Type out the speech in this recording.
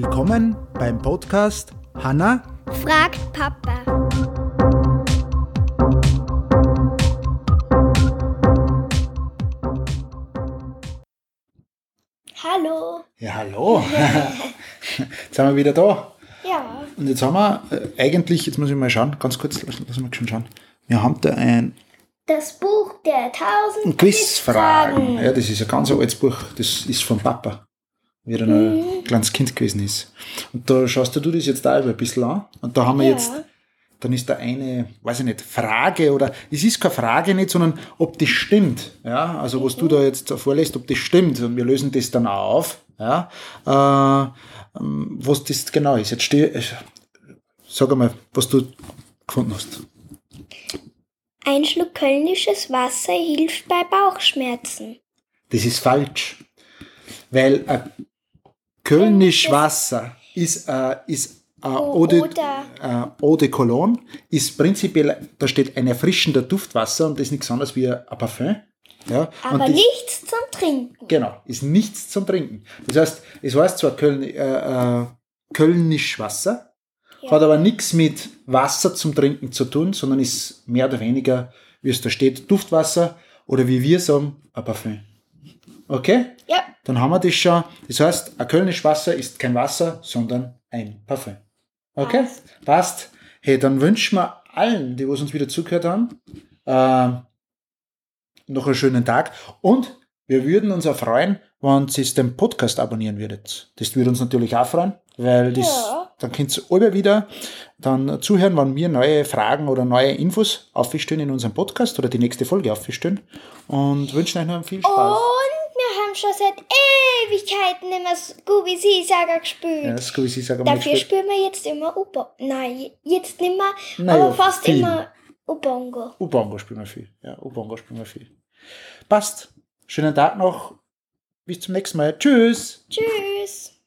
Willkommen beim Podcast Hanna fragt Papa. Hallo. Ja, hallo. jetzt sind wir wieder da. Ja. Und jetzt haben wir äh, eigentlich, jetzt muss ich mal schauen, ganz kurz, lassen lass mal schon schauen. Wir haben da ein Das Buch der tausend Quizfragen. Ja, das ist ein ganz altes Buch. Das ist vom Papa, wie er noch Mhm. ein kleines Kind gewesen ist. Und da schaust du das jetzt da über ein bisschen an. Und da haben wir Ja. jetzt, dann ist da eine, weiß ich nicht, Frage oder es ist keine Frage nicht, sondern ob das stimmt. Ja, also was du da jetzt vorlässt, ob das stimmt. Und wir lösen das dann auch auf. Ja, äh, ähm, was das genau ist. Jetzt steh, äh, sag einmal, was du gefunden hast. Ein Schluck kölnisches Wasser hilft bei Bauchschmerzen. Das ist falsch. Weil äh, Kölnisch Wasser ist, äh, ist äh, Eau de, oder- äh, Eau de Cologne, ist prinzipiell, da steht ein erfrischender Duftwasser und das ist nichts anderes wie ein Parfum. Ja, Aber das, nichts zum Trinken. Genau, ist nichts zum Trinken. Das heißt, es heißt zwar Köln, äh, äh, Kölnisch Wasser, Ja. hat aber nichts mit Wasser zum Trinken zu tun, sondern ist mehr oder weniger, wie es da steht, Duftwasser oder wie wir sagen, ein Parfum. Okay? Ja. Dann haben wir das schon. Das heißt, ein Kölnisch Wasser ist kein Wasser, sondern ein Parfum. Okay? Passt. Hey, dann wünschen wir allen, die was uns wieder zugehört haben, äh, noch einen schönen Tag. Und wir würden uns auch freuen, wenn ihr den Podcast abonnieren würdet. Das würde uns natürlich auch freuen, weil das, Ja. dann könnt ihr alle wieder dann zuhören, wenn wir neue Fragen oder neue Infos aufstellen in unserem Podcast oder die nächste Folge aufstellen. Und wünschen euch noch viel Spaß. Und schon seit Ewigkeiten immer Scooby Seesager gespielt. Ja, wir Dafür spielen wir jetzt immer Ubo. Nein, jetzt nicht mehr, Naja, aber fast viel. immer Ubongo. U-Bongo spielen wir viel. Ja, U-Bongo spielen wir viel. Passt. Schönen Tag noch. Bis zum nächsten Mal. Tschüss. Tschüss.